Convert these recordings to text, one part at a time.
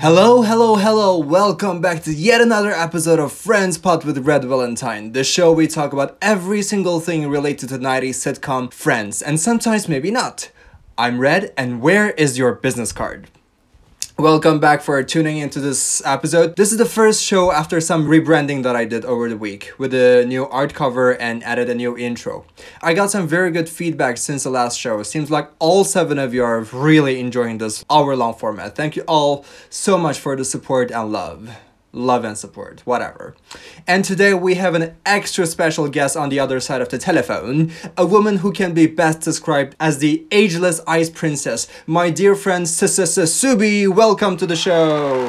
Hello, hello, hello. Welcome back to yet another episode of Friends Pod with Red Valentine, the show we talk about every single thing related to 90s sitcom Friends, and sometimes maybe not. I'm Red, and where is your business card? Welcome back for tuning into this episode. This is the first show after some rebranding that I did over the week with a new art cover and added a new intro. I got some very good feedback since the last show. Seems like all seven of you are really enjoying this hour long format. Thank you all so much for the support and love love and support, whatever. And today we have an extra special guest on the other side of the telephone, a woman who can be best described as the ageless ice princess, my dear friend Subi. Welcome to the show.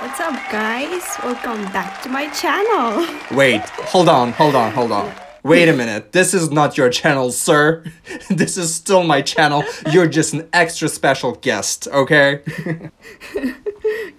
What's up, guys? Welcome back to my channel. Wait, hold on, hold on, hold on. Wait a minute, this is not your channel, sir. this is still my channel. You're just an extra special guest, okay?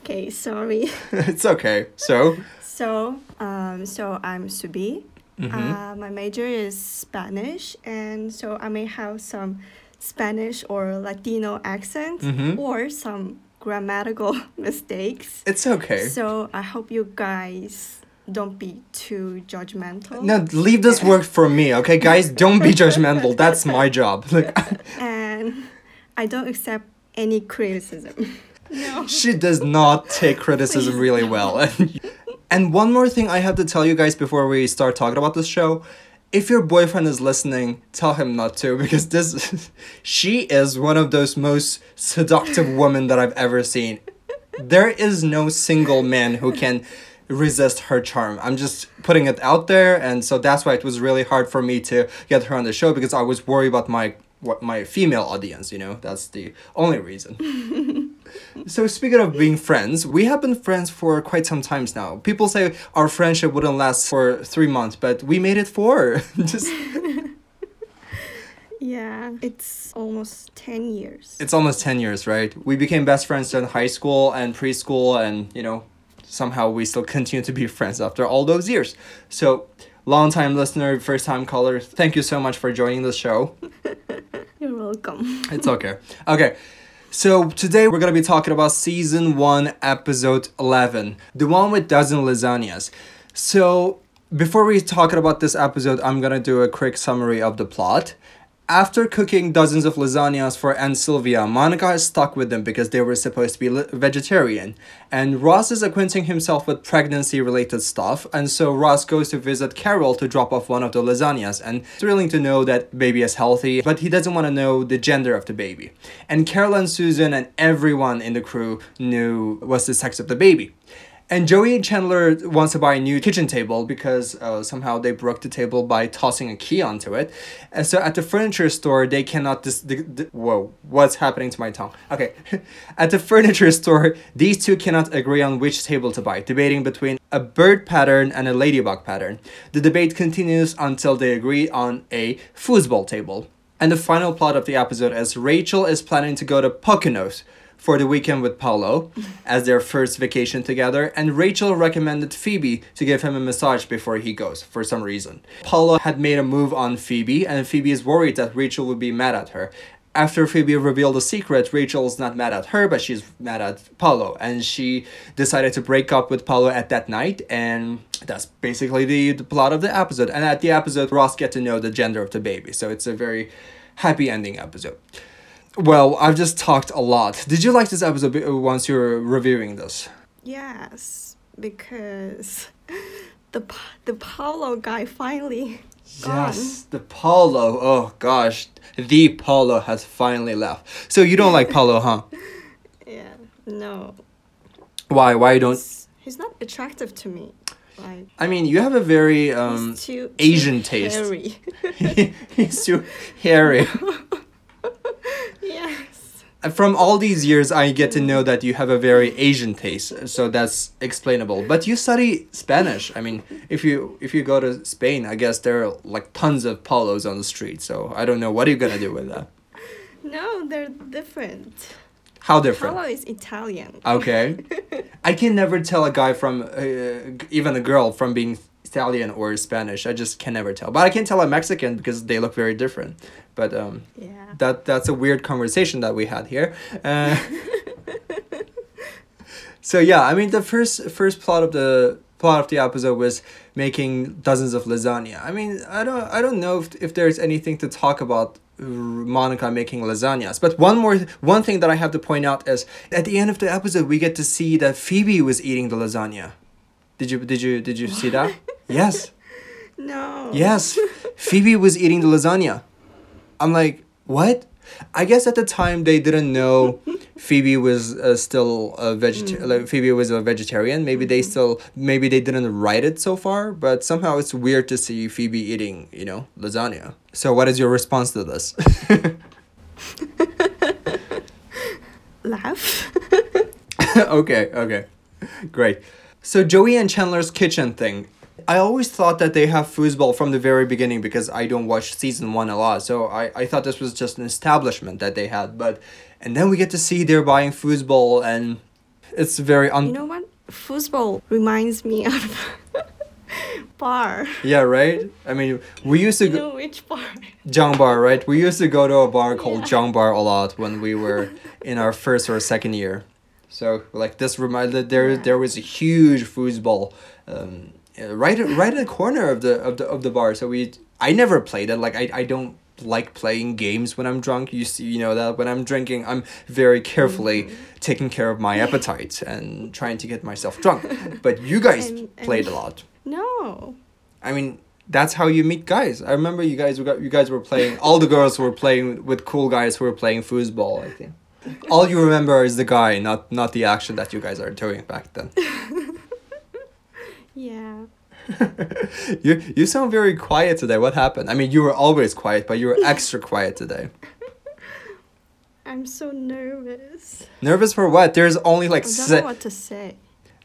okay, sorry. it's okay. So? So, um, so I'm Subi. Mm-hmm. Uh, my major is Spanish, and so I may have some Spanish or Latino accent mm-hmm. or some grammatical mistakes. It's okay. So I hope you guys don't be too judgmental. No, leave this work for me, okay, guys? Don't be judgmental. That's my job. and I don't accept any criticism. No. She does not take criticism really well. and one more thing I have to tell you guys before we start talking about this show. If your boyfriend is listening, tell him not to because this she is one of those most seductive women that I've ever seen. There is no single man who can resist her charm. I'm just putting it out there and so that's why it was really hard for me to get her on the show because I was worried about my what my female audience, you know. That's the only reason. so speaking of being friends, we have been friends for quite some times now. People say our friendship wouldn't last for 3 months, but we made it 4. Just Yeah, it's almost 10 years. It's almost 10 years, right? We became best friends in high school and preschool and, you know, somehow we still continue to be friends after all those years. So, long time listener, first time caller, thank you so much for joining the show. You're welcome. it's okay. Okay. So today we're gonna be talking about season one, episode eleven, the one with dozen lasagnas. So before we talk about this episode, I'm gonna do a quick summary of the plot. After cooking dozens of lasagnas for Aunt Sylvia, Monica is stuck with them because they were supposed to be vegetarian. And Ross is acquainting himself with pregnancy related stuff, and so Ross goes to visit Carol to drop off one of the lasagnas and thrilling to know that baby is healthy, but he doesn't want to know the gender of the baby. And Carol and Susan and everyone in the crew knew was the sex of the baby. And Joey and Chandler wants to buy a new kitchen table because uh, somehow they broke the table by tossing a key onto it. And so at the furniture store, they cannot dis- di- di- whoa, what's happening to my tongue? Okay. at the furniture store, these two cannot agree on which table to buy, debating between a bird pattern and a ladybug pattern. The debate continues until they agree on a foosball table. And the final plot of the episode is Rachel is planning to go to Poconos for the weekend with Paolo as their first vacation together, and Rachel recommended Phoebe to give him a massage before he goes for some reason. Paolo had made a move on Phoebe, and Phoebe is worried that Rachel would be mad at her. After Phoebe revealed the secret, Rachel's not mad at her, but she's mad at Paolo, and she decided to break up with Paolo at that night, and that's basically the, the plot of the episode. And at the episode, Ross get to know the gender of the baby, so it's a very happy ending episode. Well, I've just talked a lot. Did you like this episode once you're reviewing this? Yes, because the the Paolo guy finally Yes, the Paolo. Oh gosh, the Paolo has finally left. So you don't like Paolo, huh? Yeah, no. Why? Why you don't? He's, he's not attractive to me. Like, I mean, you have a very um too, Asian too taste. Hairy. he's too hairy. Yes. From all these years, I get to know that you have a very Asian taste, so that's explainable. But you study Spanish. I mean, if you if you go to Spain, I guess there are like tons of Paolos on the street. So I don't know what are you gonna do with that. No, they're different. How different? Paolo is Italian. Okay. I can never tell a guy from uh, even a girl from being Italian or Spanish. I just can never tell. But I can tell a Mexican because they look very different. But um, yeah. that that's a weird conversation that we had here. Uh, So yeah, I mean the first first plot of the plot of the episode was making dozens of lasagna. I mean, I don't I don't know if, if there's anything to talk about Monica making lasagnas. But one more one thing that I have to point out is at the end of the episode we get to see that Phoebe was eating the lasagna. Did you did you did you see that? Yes. No. Yes. Phoebe was eating the lasagna. I'm like, "What?" I guess at the time they didn't know Phoebe was uh, still a vegetarian. Mm. Like Phoebe was a vegetarian. Maybe they Mm-hmm. still maybe they didn't write it so far, but somehow it's weird to see Phoebe eating, you know, lasagna. So what is your response to this? Laugh. okay, okay. Great. So Joey and Chandler's kitchen thing. I always thought that they have foosball from the very beginning because I don't watch season one a lot. So I, I thought this was just an establishment that they had. But and then we get to see they're buying foosball and it's very un You know what? Foosball reminds me of bar. Yeah, right? I mean we used to You go know which bar? Jung Bar, right? We used to go to a bar called Yeah. Jung Bar a lot when we were in our first or second year. So like this reminded there Yeah. there was a huge foosball um, right right in the corner of the of the of the bar. So we I never played it. Like I, I don't like playing games when I'm drunk. You see, you know that when I'm drinking, I'm very carefully Mm-hmm. taking care of my appetite and trying to get myself drunk. But you guys And- and- played a lot. No. I mean, that's how you meet guys. I remember you guys were you guys were playing. All the girls were playing with cool guys who were playing foosball. I think. All you remember is the guy, not not the action that you guys are doing back then. Yeah. you you sound very quiet today. What happened? I mean, you were always quiet, but you were extra quiet today. I'm so nervous. Nervous for what? There's only like I don't se- know what to say.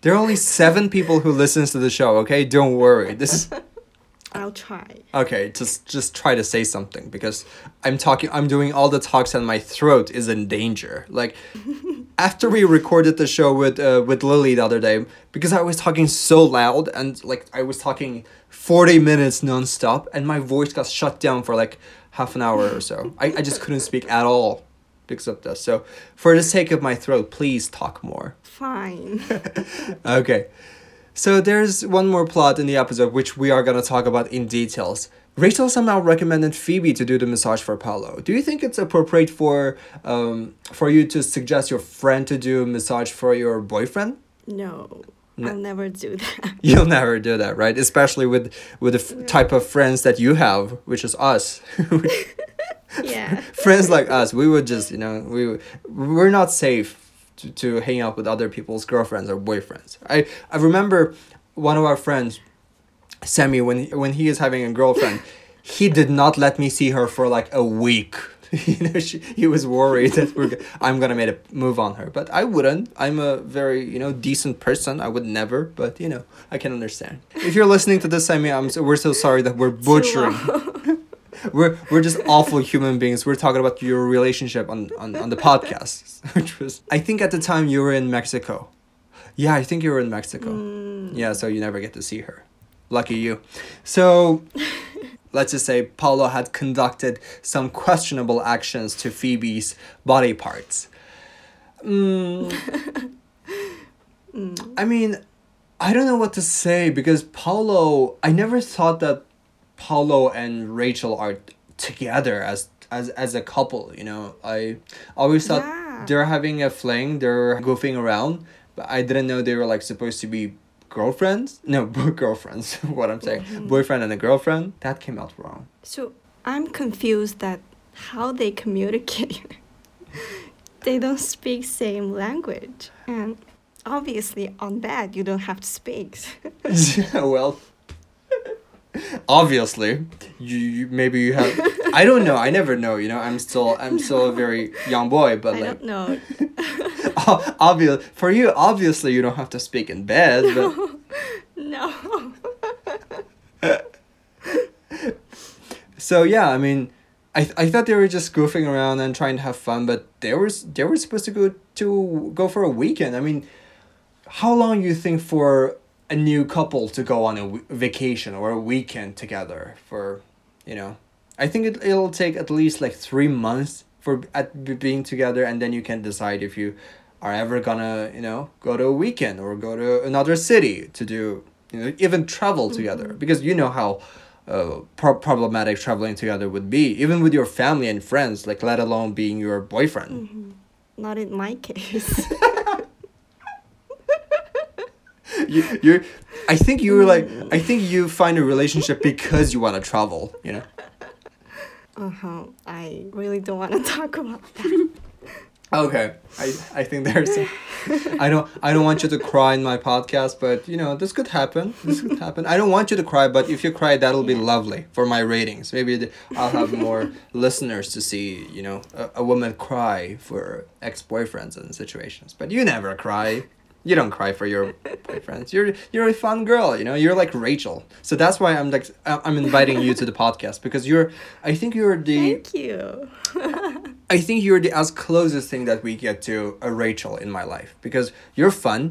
there are only seven people who listens to the show. Okay, don't worry. This is I'll try. Okay, just just try to say something because I'm talking I'm doing all the talks and my throat is in danger. Like after we recorded the show with uh, with Lily the other day because I was talking so loud and like I was talking 40 minutes nonstop and my voice got shut down for like half an hour or so. I, I just couldn't speak at all because of this. So for the sake of my throat, please talk more. Fine. Okay. So there's one more plot in the episode which we are going to talk about in details. Rachel somehow recommended Phoebe to do the massage for Paolo. Do you think it's appropriate for um for you to suggest your friend to do a massage for your boyfriend? No. No. I'll never do that. You'll never do that, right? Especially with with the f- type of friends that you have, which is us. yeah. friends like us, we would just, you know, we we're not safe to, to hang out with other people's girlfriends or boyfriends. I I remember one of our friends, Sammy, when he, when he is having a girlfriend, he did not let me see her for like a week. you know, she, he was worried that we're g- I'm gonna make a move on her, but I wouldn't. I'm a very you know decent person. I would never, but you know I can understand. If you're listening to this, Sammy, I'm so, we're so sorry that we're butchering we're we're just awful human beings. We're talking about your relationship on, on, on the podcast, which was I think at the time you were in Mexico. Yeah, I think you were in Mexico. Yeah, so you never get to see her. Lucky you. So let's just say Paolo had conducted some questionable actions to Phoebe's body parts. Mm, I mean, I don't know what to say because Paolo. I never thought that Paolo and Rachel are together as as as a couple. You know, I always thought Yeah. they're having a fling. They're goofing around, but I didn't know they were like supposed to be girlfriends. No, girlfriends. what I'm saying, mm-hmm. boyfriend and a girlfriend. That came out wrong. So I'm confused that how they communicate. they don't speak same language. And obviously on that you don't have to speak. yeah, well. Obviously, you, you maybe you have. I don't know. I never know. You know, I'm still I'm still a very young boy, but I like don't oh, obvious for you obviously you don't have to speak in bed but no. so yeah i mean I, I thought they were just goofing around and trying to have fun but they were they were supposed to go to go for a weekend i mean how long you think for a new couple to go on a w- vacation or a weekend together for you know. I think it, it'll take at least like three months for at being together and then you can decide if you are ever gonna you know go to a weekend or go to another city to do you know even travel together. Because you know how uh, pro- problematic traveling together would be even with your family and friends like let alone being your boyfriend. Not in my case. you, you're i think you're like i think you find a relationship because you want to travel you know? Uh huh. I really don't want to talk about that. okay. I i think there's i don't i don't want you to cry in my podcast but you know this could happen. This could happen. I don't want you to cry but if you cry that'll be lovely for my ratings. Maybe i'll have more listeners to see you know a, a woman cry for ex-boyfriends and situations but you never cry you don't cry for your boyfriends you're you're a fun girl you know you're like rachel so that's why i'm like I- i'm inviting you to the podcast because you're i think you're the Thank you. I think you're the as closest thing that we get to a Rachel in my life because you're fun.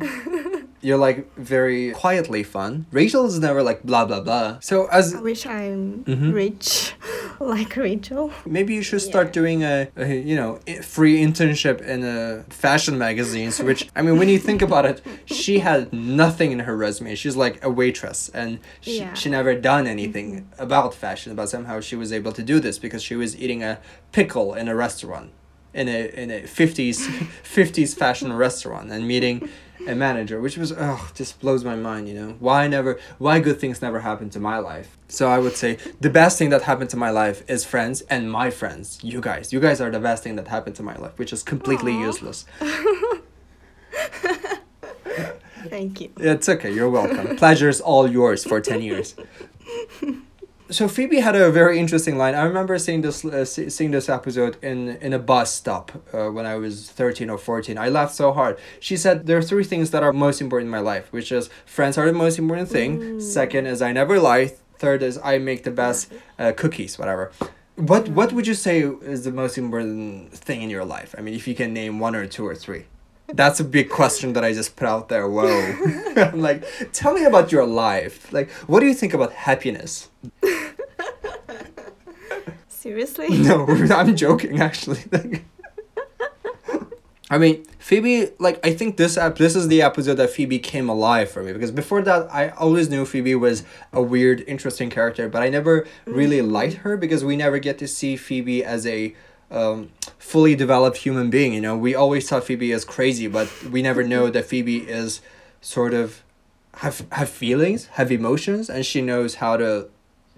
You're like very quietly fun. Rachel is never like blah blah blah. So as I wish I'm Mm-hmm. rich like Rachel. maybe you should start Yeah. doing a, a you know free internship in a fashion magazines. Which I mean, when you think about it, she had nothing in her resume. She's like a waitress, and she, Yeah. she never done anything about fashion. But somehow she was able to do this because she was eating a pickle in a restaurant, in a in a fifties fifties fashion restaurant, and meeting a manager, which was oh just blows my mind. You know why never why good things never happen to my life. So I would say the best thing that happened to my life is friends and my friends. You guys, you guys are the best thing that happened to my life, which is completely Aw. useless. Thank you. It's okay. You're welcome. Pleasure is all yours for 10 years. So Phoebe had a very interesting line. I remember seeing this uh, seeing this episode in in a bus stop uh, when I was 13 or 14. I laughed so hard. She said there are three things that are most important in my life, which is friends are the most important thing. Second is I never lie. Third is I make the best uh, cookies, whatever. What what would you say is the most important thing in your life? I mean, if you can name one or two or three. That's a big question that I just put out there. Whoa. I'm like, tell me about your life. Like, what do you think about happiness? Seriously? No, I'm joking actually. I mean, Phoebe, like I think this ep- this is the episode that Phoebe came alive for me because before that I always knew Phoebe was a weird, interesting character, but I never really liked her because we never get to see Phoebe as a um, fully developed human being. You know, we always thought Phoebe is crazy, but we never know that Phoebe is sort of have have feelings, have emotions, and she knows how to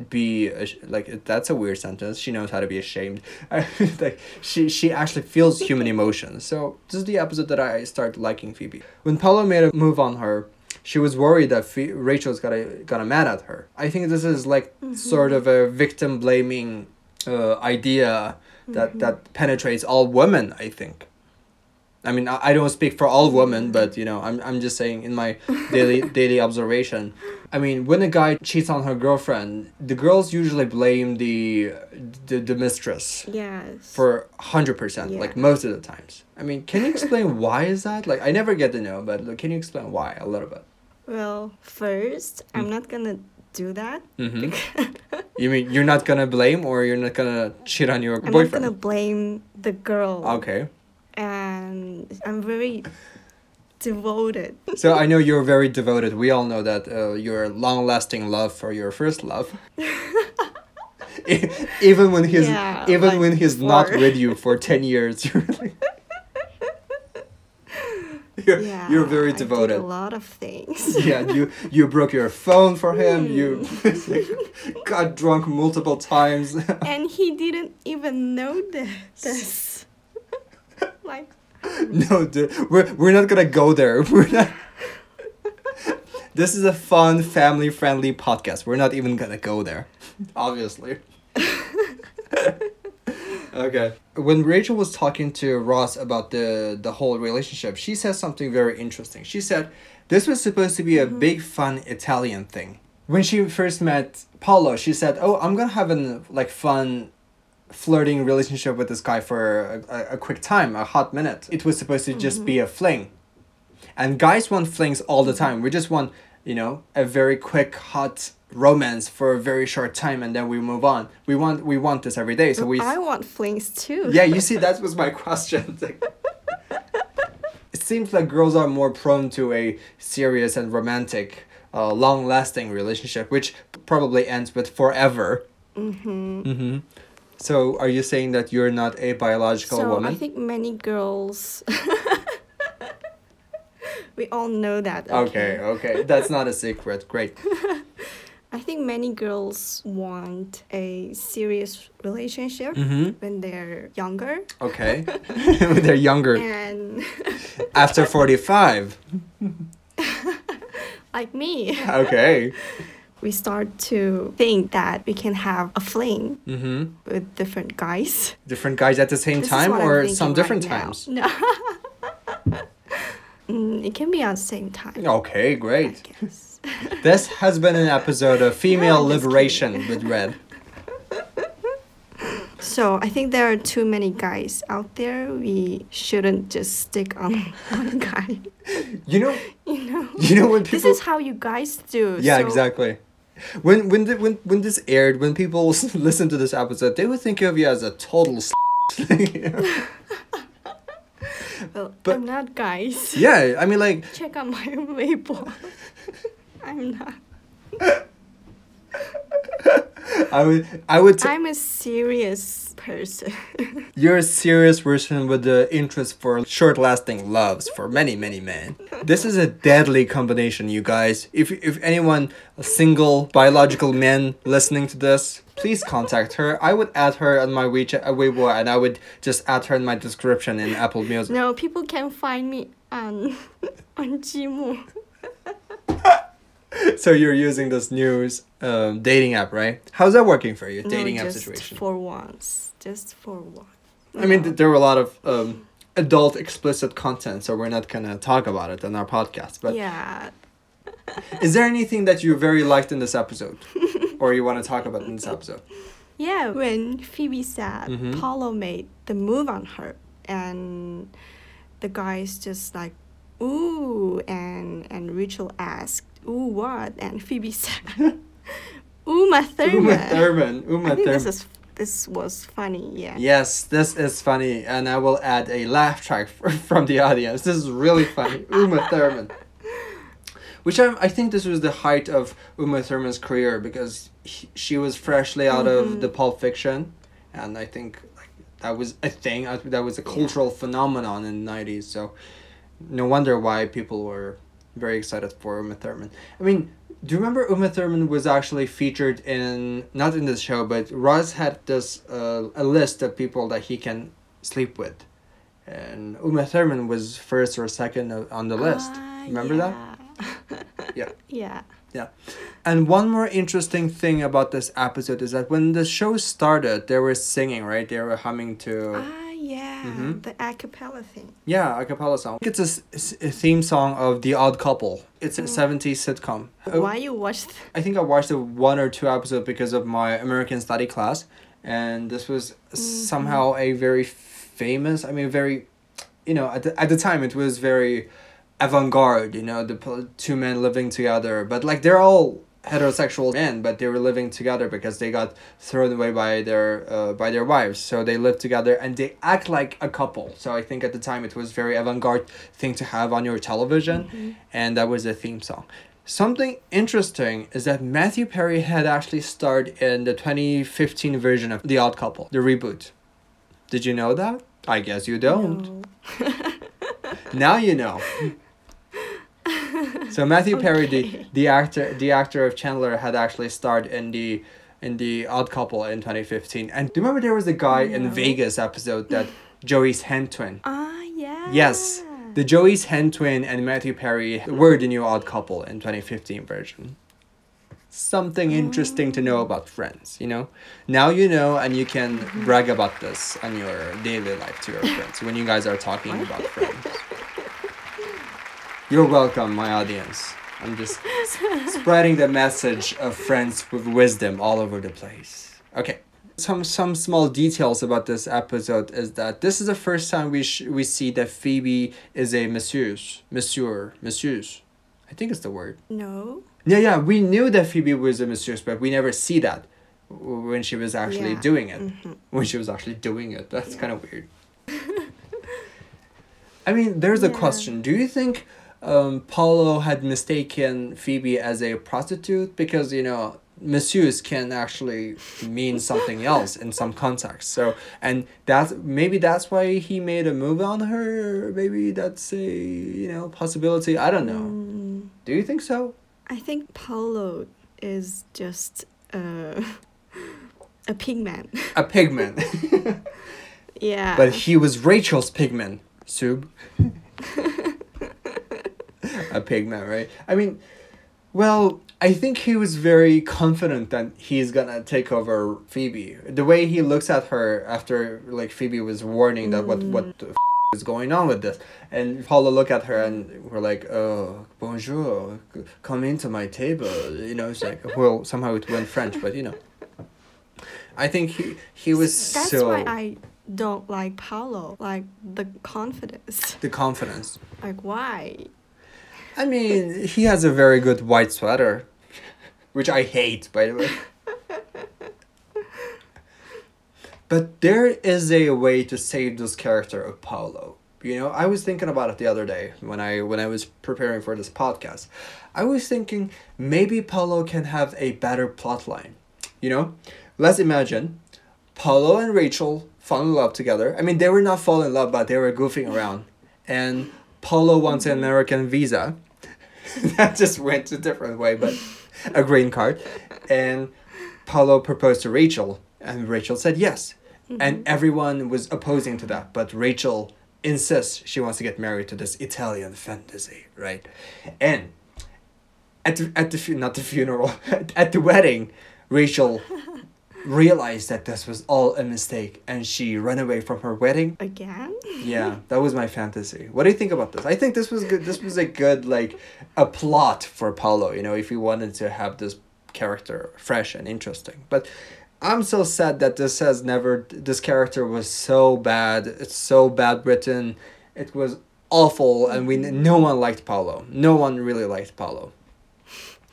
be like that's a weird sentence. She knows how to be ashamed. Like she she actually feels human emotions. So this is the episode that i start liking phoebe. When paulo made a move on her she was worried that rachel's gonna gonna mad at her. I think this is like mm-hmm. sort of a victim blaming uh, idea that mm-hmm. that penetrates all women i think. I mean, I I don't speak for all women, mm-hmm. but you know, I'm, I'm just saying in my daily daily observation. I mean, when a guy cheats on her girlfriend, the girls usually blame the the, the mistress Yes. for hundred percent, like most of the times. I mean, can you explain why is that? Like, I never get to know, but like, can you explain why a little bit? well, first, Mm. I'm not gonna do that. Mm-hmm. you mean you're not gonna blame, or you're not gonna cheat on your I'm not gonna blame the girl. Okay, And I'm very devoted. so I know you're very devoted. We all know that uh, your long-lasting love for your first love. Even when he's Yeah, even like when he's not with you for 10 years you're like you're, Yeah. you're very devoted a lot of things. yeah you you broke your phone for him you Hmm. got drunk multiple times and he didn't even know this. like, no dude, we're, we're not gonna go there. We're not this is a fun family friendly podcast. We're not even gonna go there obviously. Okay. When rachel was talking to ross about the the whole relationship she said something very interesting. She said this was supposed to be a mm-hmm. big fun italian thing. When she first met Paolo, she said oh i'm gonna have an like fun flirting relationship with this guy for a, a, a quick time a hot minute it was supposed to just be a fling and guys want flings all the time we just want you know a very quick hot romance for a very short time and then we move on we want we want this every day so we I want flings too. yeah you see that was my question it seems like girls are more prone to a serious and romantic, uh, long lasting relationship, which probably ends with forever. Mm-hmm. Mm-hmm. So, are you saying that you're not a biological so woman? I think many girls. we all know that. okay, okay. That's not a secret. Great. I think many girls want a serious relationship Mm-hmm. when they're younger. Okay. when they're younger. And After 45. like me, Okay. We start to think that we can have a fling Mm-hmm. with different guys. Different guys at the same This time or some different now. times? No. Mm, it can be at the same time. Okay, great. This has been an episode of Female Liberation with Red. So I think there are too many guys out there. We shouldn't just stick on one guy. You know, You know. you know when people This is how you guys do. Yeah, so- exactly. When when the, when when this aired, when people listened to this episode, they would think of you as a total. s- Well, But- I'm not guys. yeah, I mean, like Check out my Weibo. I'm not. I would I would. T- I'm a serious person. you're a serious person with the interest for short-lasting loves for many many men. This is a deadly combination, you guys. If if anyone a single biological man listening to this, please contact her. I would add her on my WeChat, uh, Weibo, and I would just add her in my description in Apple Music. no, people can find me on on Gmail. So you're using this new um, dating app, right? How's that working for you? Dating no, app just situation. for once. Just for once. I mean, th- there were a lot of um, adult explicit content, so we're not gonna talk about it on our podcast. But yeah, is there anything that you very liked in this episode, or you want to talk about in this episode? yeah. When Phoebe said Mhm. Paolo made the move on her, and the guys just like, ooh, and and Rachel asked, ooh, what? And Phoebe said, Uma Thurman. Uma Thurman. Uma I think Thurman. this is this was funny. Yeah. Yes, this is funny, and I will add a laugh track from the audience. This is really funny. Uma Thurman. Which I, I think this was the height of Uma Thurman's career because he, she was freshly out of Mhm. the Pulp Fiction, and I think like that was a thing. I- That was a cultural phenomenon in the nineties. So, no wonder why people were very excited for Uma Thurman. I mean, do you remember Uma Thurman was actually featured in not in this show, but Ross had this uh, a list of people that he can sleep with, and Uma Thurman was first or second on the list. Ah, Remember that? yeah. Yeah. Yeah. And one more interesting thing about this episode is that when the show started, they were singing, right? They were humming to Ah, yeah. Mhm. The a cappella thing. yeah a cappella song. It's a theme song of The Odd Couple. It's a Mm. seventies sitcom. Uh, Why you watched? I think I watched one or two episodes because of my American study class, and this was somehow a very famous. I mean, very, you know, at the, at the time it was very avant-garde. You know, the two men living together, but like they're all heterosexual men, but they were living together because they got thrown away by their uh, by their wives. So they live together and they act like a couple. So I think at the time it was very avant-garde thing to have on your television, and that was the theme song. Something interesting is that Matthew Perry had actually starred in the 2015 version of The Odd Couple, the reboot. Did you know that? I guess you don't. No. Now you know. So Matthew Perry, the, Okay. the actor, the actor of Chandler, had actually starred in the in the Odd Couple in 2015. And do you remember there was a guy in No. Vegas episode that Joey's hand twin? Ah, yeah. Yes, the Joey's hand twin and Matthew Perry were the new Odd Couple in 2015 version. Something interesting to know about Friends, you know. Now you know, and you can brag about this on your daily life to your friends when you guys are talking about Friends. You're welcome, my audience. I'm just spreading the message of Friends with wisdom all over the place. Okay. Some some small details about this episode is that this is the first time we sh- we see that Phoebe is a masseuse, monsieur, masseuse. I think it's the word. No. Yeah, yeah. We knew that Phoebe was a masseuse, but we never see that when she was actually Yeah. doing it. Mhm. When she was actually doing it, that's Yeah. kind of weird. I mean, there's a Yeah. question. Do you think um, Paolo had mistaken Phoebe as a prostitute? Because, you know, masseuse can actually mean something else in some context. So, and that's maybe that's why he made a move on her. Maybe that's a, you know, possibility. I don't know. Mm, Do you think so? I think Paolo is just uh, a pigman. A pigman. yeah. but he was Rachel's pigman. Sub. a pigman, right? I mean, well, I think he was very confident that he's gonna take over Phoebe. The way he looks at her after like Phoebe was warning that what what the f- is going on with this, and Paula look at her and we're like, oh, bonjour, come into my table. You know, it's like well somehow it went French, but you know. I think he he was That's so why I don't like Paolo. Like the confidence. the confidence. Like why? I mean, he has a very good white sweater, which I hate, by the way. but there is a way to save this character of Paolo. You know, I was thinking about it the other day when I when I was preparing for this podcast. I was thinking maybe Paolo can have a better plot line. You know, let's imagine Paolo and Rachel fall in love together. I mean, they were not fall in love, but they were goofing around. And Paolo wants an American visa. that just went a different way, but a green card. And Paolo proposed to Rachel, and Rachel said yes. And mm-hmm. everyone was opposing to that, but Rachel insists she wants to get married to this Italian fantasy, right? And at the, at the not the funeral at the wedding, Rachel realized that this was all a mistake, and she ran away from her wedding Again? yeah, that was my fantasy. What do you think about this? I think this was good. This was a good like a plot for Paolo. You know, if you wanted to have this character fresh and interesting. But I'm so sad that this has never. This character was so bad. It's so bad written. It was awful, and we no one liked Paolo. No one really liked Paolo.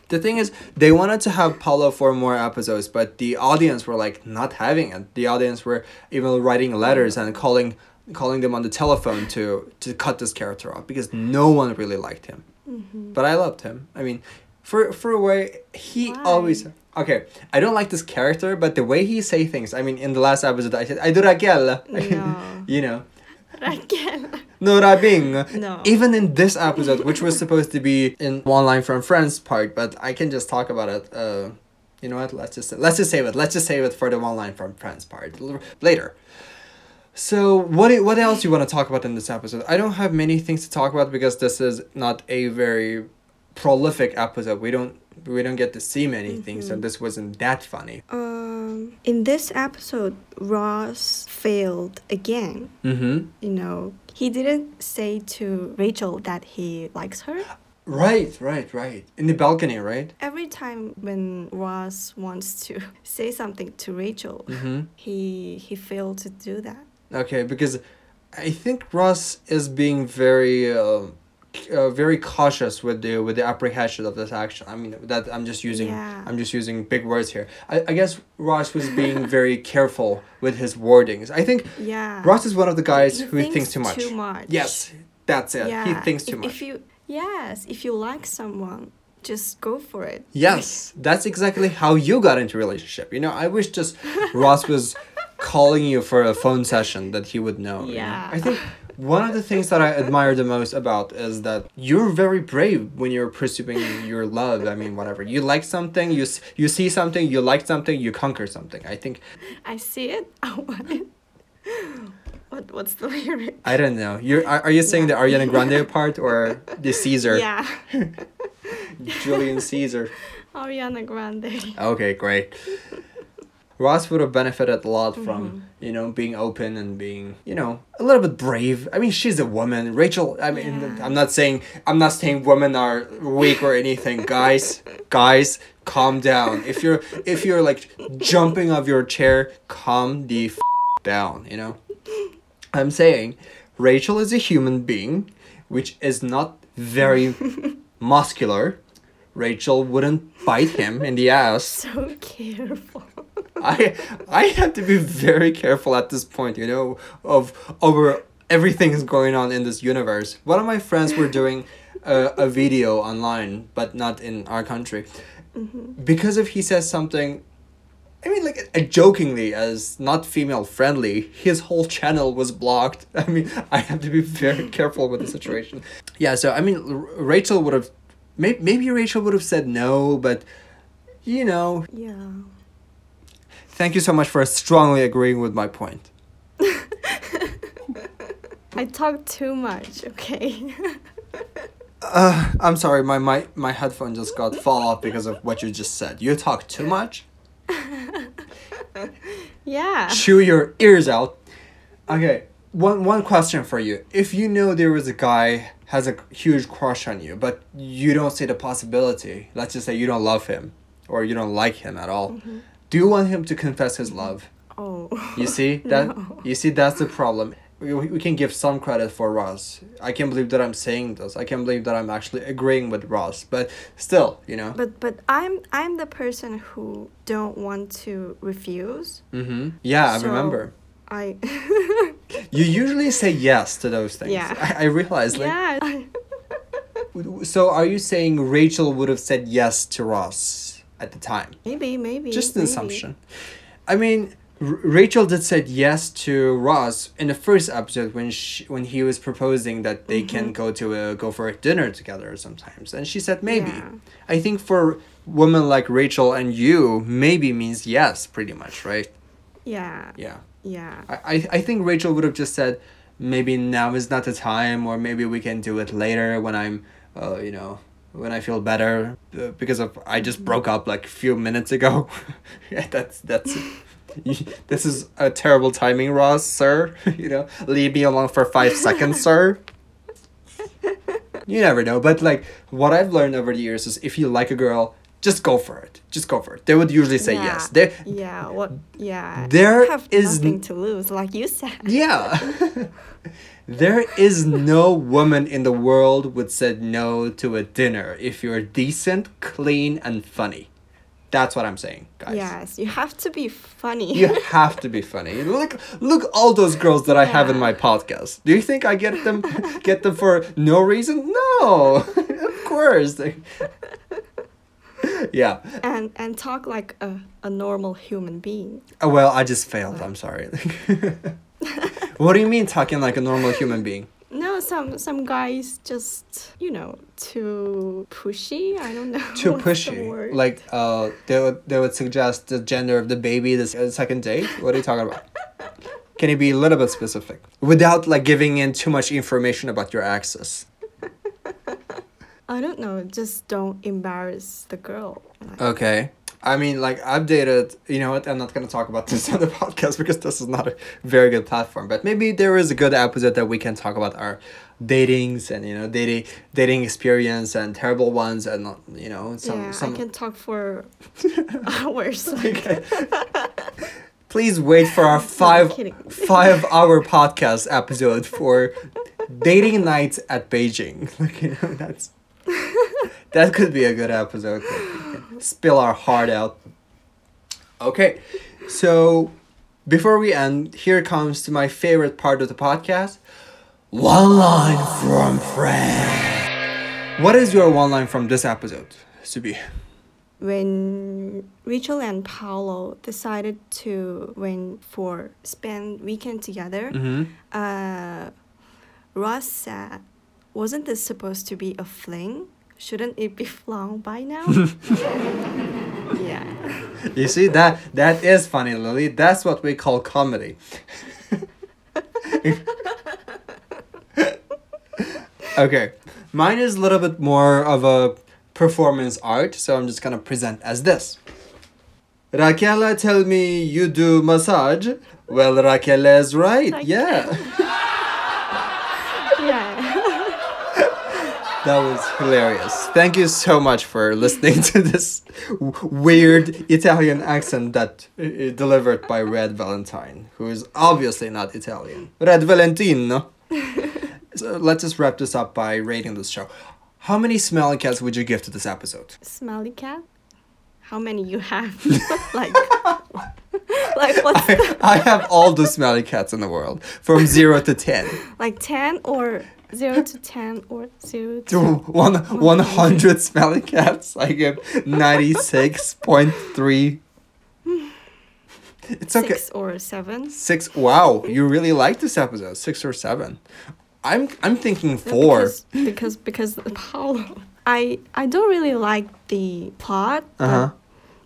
The thing is, they wanted to have Paolo for more episodes, but the audience were like not having it. The audience were even writing letters and calling calling them on the telephone to to cut this character off because no one really liked him. Mm-hmm. But I loved him. I mean, for for a way he Why? always okay. I don't like this character, but the way he say things. I mean, in the last episode, I said I do Raquel. No. you know. Raquel. No Rabing. No. Even in this episode, which was supposed to be in one line from Friends part, but I can just talk about it. Uh, you know what? Let's just let's just save it. Let's just save it for the one line from Friends part later. So what what else you want to talk about in this episode? I don't have many things to talk about because this is not a very prolific episode. We don't we don't get to see many things, so this wasn't that funny. Um, in this episode, Ross failed again. Mm-hmm. You know, he didn't say to Rachel that he likes her. Right, right, right. In the balcony, right? Every time when Ross wants to say something to Rachel, Mm-hmm. he he failed to do that. Okay, because I think Ross is being very, uh, uh, very cautious with the with the apprehension of this action. I mean that I'm just using Yeah. I'm just using big words here. I, I guess Ross was being very careful with his wordings. I think Yeah. Ross is one of the guys He who thinks, too much. Too much. Yes, that's it. He thinks too if, much. If you yes, if you like someone, just go for it. Yes, that's exactly how you got into relationship. You know, I wish just Ross was calling you for a phone session that he would know. you know? Yeah. I think one of the things that I admire the most about is that you're very brave when you're pursuing your love. I mean, whatever. You like something, you you see something, you like something, you conquer something. I think I see it. I want it. What what's the lyric? I don't know. You're are, are you saying the Ariana Grande part or the Caesar? Yeah. Julian Caesar. Ariana Grande. Okay, great. Ross would have benefited a lot from, Mm-hmm. you know, being open and being, you know, a little bit brave. I mean, she's a woman. Rachel, I mean, Yeah. I'm not saying I'm not saying women are weak or anything. guys, guys, calm down. If you're if you're like jumping off your chair, calm the f- down, you know? I'm saying Rachel is a human being which is not very muscular. Rachel wouldn't bite him in the ass. So careful. I I have to be very careful at this point, you know, of over everything is going on in this universe. One of my friends were doing a, a video online, but not in our country, because if he says something. I mean, like, uh, jokingly, as not female friendly, his whole channel was blocked. I mean, I have to be very careful with the situation. Yeah, so, I mean, R- Rachel would have. Maybe, maybe Rachel would have said no, but, you know, Yeah. Thank you so much for strongly agreeing with my point. I talk too much, okay? Uh, I'm sorry, my, my, my headphone just got fall off because of what you just said. You talk too much? yeah. Chew your ears out. Okay, one, one question for you. If you know there was a guy has a huge crush on you, but you don't see the possibility, let's just say you don't love him or you don't like him at all, do you want him to confess his love? Oh. You see that No. you see that's the problem. We, we can give some credit for Ross. I can't believe that I'm saying this. I can't believe that I'm actually agreeing with Ross. But still, you know. But but I'm I'm the person who don't want to refuse. Mm-hmm. Yeah, I remember. I You usually say yes to those things. Yeah. I, I realized. Like, yeah. So are you saying Rachel would have said yes to Ross at the time? maybe maybe. Just an maybe. assumption. I mean, R- Rachel did said yes to Ross in the first episode when she, when he was proposing that they can Mm-hmm. go to a, go for a dinner together sometimes, and she said maybe. Yeah. I think for women like Rachel and you, maybe means yes, pretty much, right? Yeah. Yeah. Yeah. I, I, I think Rachel would have just said maybe now is not the time, or maybe we can do it later when I'm, uh, you know, when I feel better, uh, because of I just broke up like a few minutes ago. yeah, that's that's. this is a terrible timing, Ross, sir. you know, leave me alone for five seconds, sir. You never know, but like what I've learned over the years is if you like a girl, just go for it. Just go for it. They would usually say yeah. yes. They Yeah. What? Yeah. There have is nothing to lose, like you said. Yeah. there is no woman in the world would say no to a dinner if you're decent, clean, and funny. That's what I'm saying, guys. Yes, you have to be funny. You have to be funny. Look, look all those girls that I have in my podcast. Do you think I get them, get them for no reason? No, of course. yeah. and and talk like a, a normal human being. Uh, Well, I just failed. I'm sorry. what do you mean talking like a normal human being? No, some some guys just you know too pushy. I don't know. too the pushy. Like uh, they would they would suggest the gender of the baby this uh, second date. What are you talking about? Can you be a little bit specific without like giving in too much information about your access? I don't know. Just don't embarrass the girl. Like, Okay. I mean, like I've dated. You know what? I'm not gonna talk about this on the podcast because this is not a very good platform. But maybe there is a good episode that we can talk about our datings and you know dating dating experience and terrible ones and you know some yeah, some. I can talk for hours. Okay. Please wait for our five five hour podcast episode for dating nights at Beijing. Like you know, that's that could be a good episode. that we can Spill our heart out. Okay, so before we end, here comes to my favorite part of the podcast. One line from Fred. What is your one line from this episode, Subi? when Rachel and Paolo decided to went for spend weekend together, Mm-hmm. uh, Ross said, "Wasn't this supposed to be a fling? Shouldn't it be flung by now?" yeah. You see that that is funny, Lily. That's what we call comedy. okay, mine is a little bit more of a performance art, so I'm just gonna present as this. Raquel tell me you do massage. Well, Raquel is right. Yeah. That was hilarious. Thank you so much for listening to this weird Italian accent that uh, delivered by Red Valentine, who is obviously not Italian. Red Valentino. so let's just wrap this up by rating this show. How many smelly cats would you give to this episode? Smelly cat. How many you have? like like what's I, I have all the smelly cats in the world from zero to ten. like ten or zero to ten or zero to To one one hundred smelly cats, I give ninety six point three. It's okay. six or seven. Six. Wow, you really like this episode. Six or seven. I'm I'm thinking four. Because because, because Paolo. I I don't really like the plot. but- Uh huh.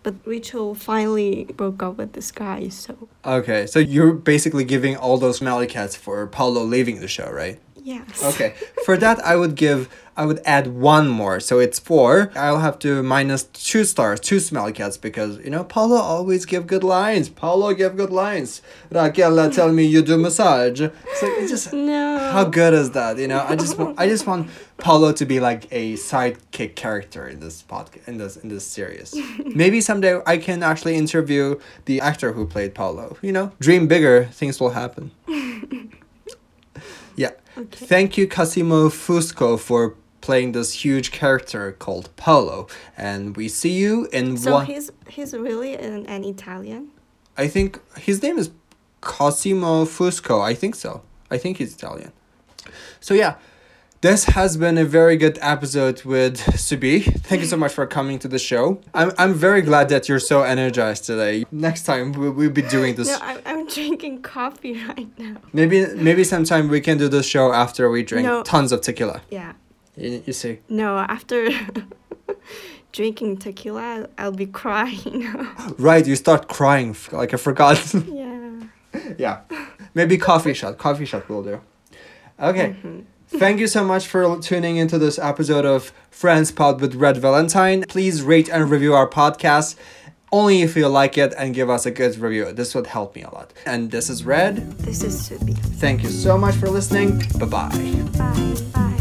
But Rachel finally broke up with this guy, so Okay, so you're basically giving all those smelly cats for Paolo leaving the show, right? Yes. Okay, for that I would give I would add one more, so it's four. I'll have to minus two stars, two smelly cats because you know Paolo always give good lines. Paolo give good lines. Raquel uh, tell me you do massage. So it's just No. how good is that? You know, I just want I just want Paolo to be like a sidekick character in this podcast in this in this series. Maybe someday I can actually interview the actor who played Paolo. You know, dream bigger, things will happen. Okay. Thank you, Cosimo Fusco, for playing this huge character called Paolo. And we see you in So one. he's he's really an, an Italian. I think his name is Cosimo Fusco. I think so. I think he's Italian. So yeah, this has been a very good episode with Subi. Thank you so much for coming to the show. I'm I'm very glad that you're so energized today. Next time we we'll be doing this. No, I'm, I'm drinking coffee right now. Maybe maybe sometime we can do the show after we drink No. tons of tequila. Yeah. You, you see. No, after drinking tequila, I'll, I'll be crying. Right, you start crying like I forgot. yeah. yeah. Maybe coffee shot. Coffee shot will do. Okay. Mm-hmm. Thank you so much for tuning into this episode of Friends Pod with Red Valentine. Please rate and review our podcast only if you like it and give us a good review. This would help me a lot. And this is Red. This is Subi. Thank you so much for listening. Bye bye bye. Bye.